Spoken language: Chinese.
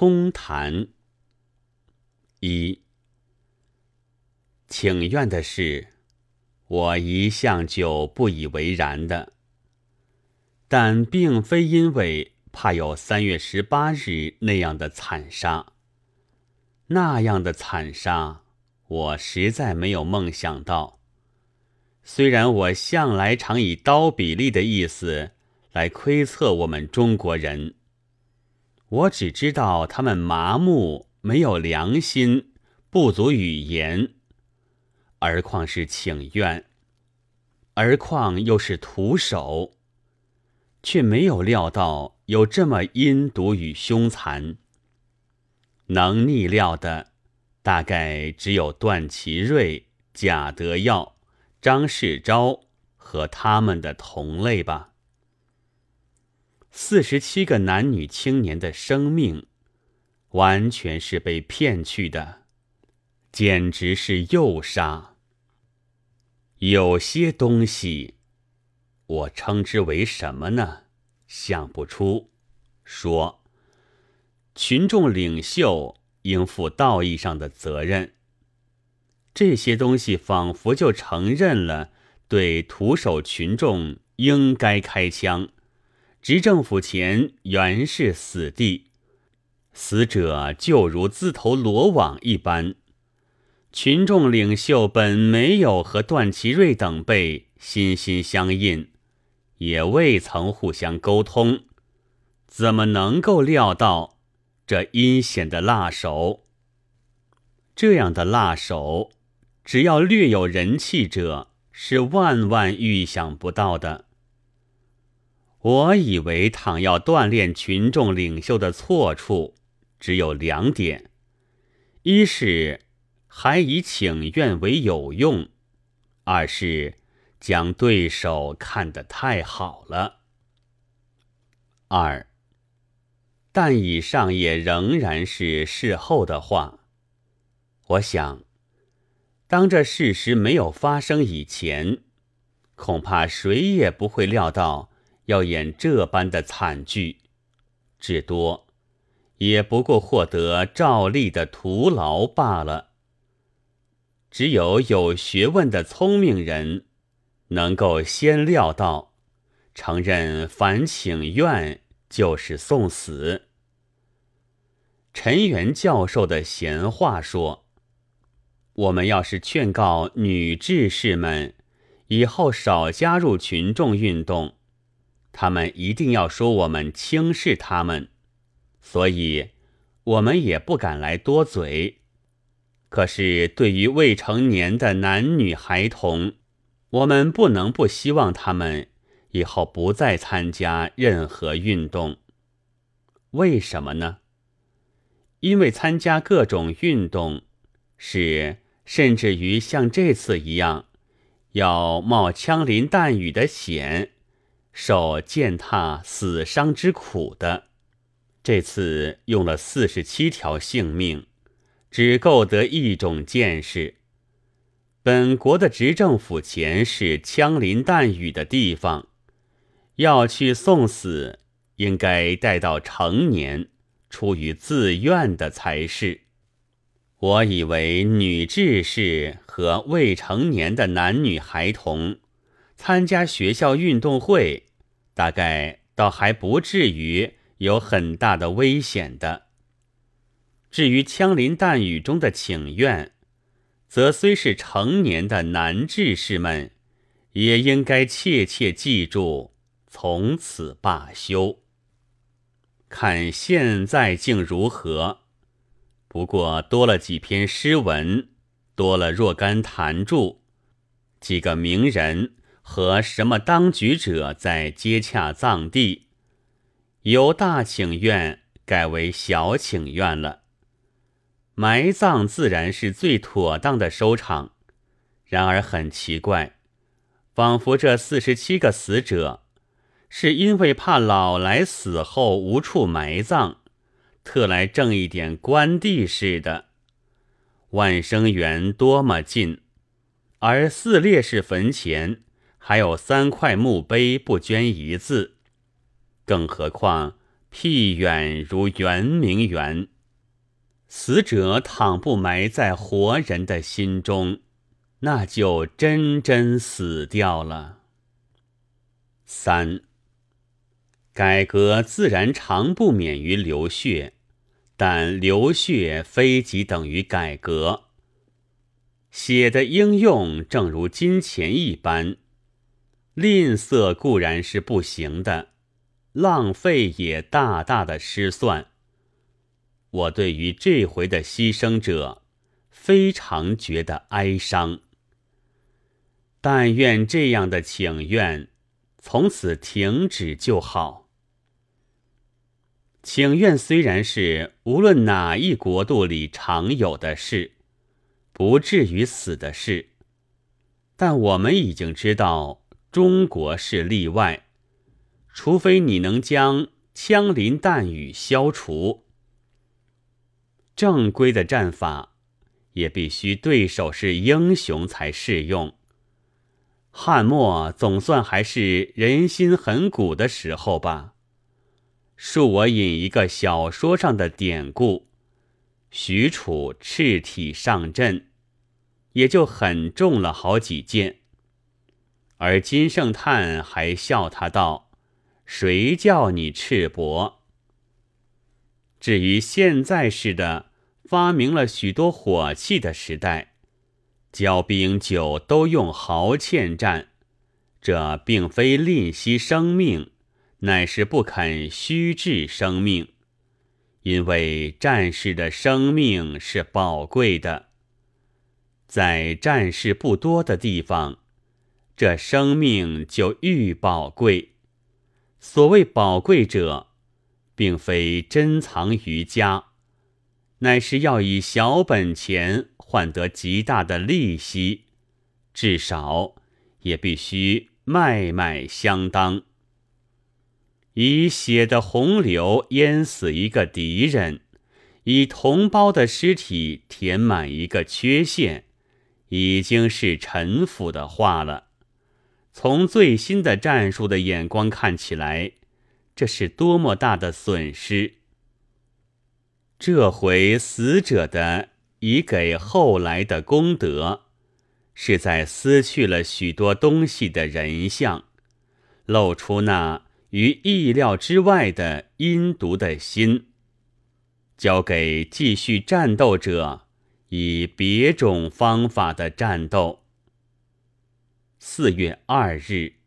空谈一请愿的事，我一向就不以为然的，但并非因为怕有三月十八日那样的惨杀。那样的惨杀，我实在没有梦想到。虽然我向来常以刀比利的意思来窥测我们中国人。我只知道他们麻木，没有良心，不足语言，而况是请愿，而况又是徒手，却没有料到有这么阴毒与凶残。能逆料的，大概只有段祺瑞、贾德耀、张世钊和他们的同类吧。四十七个男女青年的生命，完全是被骗去的，简直是诱杀。有些东西，我称之为什么呢？想不出。说，群众领袖应负道义上的责任。这些东西仿佛就承认了，对徒手群众应该开枪。执政府前原是死地，死者就如自投罗网一般。群众领袖本没有和段祺瑞等辈心心相印，也未曾互相沟通，怎么能够料到这阴险的辣手？这样的辣手，只要略有人气者，是万万预想不到的。我以为，倘要锻炼群众领袖的错处，只有两点：一是还以请愿为有用；二是将对手看得太好了。二，但以上也仍然是事后的话。我想，当这事实没有发生以前，恐怕谁也不会料到。要演这般的惨剧，至多也不过获得照例的徒劳罢了。只有有学问的聪明人，能够先料到，承认反请愿就是送死。陈元教授的闲话说：“我们要是劝告女志士们，以后少加入群众运动。”他们一定要说我们轻视他们，所以我们也不敢来多嘴。可是对于未成年的男女孩童，我们不能不希望他们以后不再参加任何运动。为什么呢？因为参加各种运动，是甚至于像这次一样，要冒枪林弹雨的险。受践踏死伤之苦的，这次用了四十七条性命，只够得一种见识。本国的执政府前是枪林弹雨的地方，要去送死，应该待到成年，出于自愿的才是。我以为女志士和未成年的男女孩童参加学校运动会。大概倒还不至于有很大的危险的。至于枪林弹雨中的请愿，则虽是成年的男志士们，也应该切切记住，从此罢休。看现在竟如何？不过多了几篇诗文，多了若干谈著，几个名人。和什么当局者在接洽葬地，由大请愿改为小请愿了。埋葬自然是最妥当的收场，然而很奇怪，仿佛这四十七个死者是因为怕老来死后无处埋葬，特来挣一点官地似的。万生园多么近，而四烈士坟前。还有三块墓碑不捐一字，更何况僻远如圆明园。死者倘不埋在活人的心中，那就真真死掉了。三，改革自然常不免于流血，但流血非即等于改革。血的应用正如金钱一般，吝啬固然是不行的，浪费也大大的失算。我对于这回的牺牲者，非常觉得哀伤。但愿这样的请愿从此停止就好。请愿虽然是无论哪一国度里常有的事，不至于死的事，但我们已经知道中国是例外，除非你能将枪林弹雨消除。正规的战法，也必须对手是英雄才适用。汉末总算还是人心很古的时候吧。恕我引一个小说上的典故：许褚赤体上阵，也就很中了好几箭。而金圣叹还笑他道：“谁叫你赤膊？”至于现在似的。发明了许多火器的时代，骄兵就都用壕堑战，这并非吝惜生命，乃是不肯虚掷生命，因为战士的生命是宝贵的，在战士不多的地方，这生命就愈宝贵。所谓宝贵者，并非珍藏于家。乃是要以小本钱换得极大的利息，至少也必须脉脉相当。以血的洪流淹死一个敌人，以同胞的尸体填满一个缺陷，已经是臣服的话了。从最新的战术的眼光看起来，这是多么大的损失！这回死者的已给后来的功德，是在撕去了许多东西的人像，露出那于意料之外的阴毒的心，交给继续战斗者以别种方法的战斗。四月二日。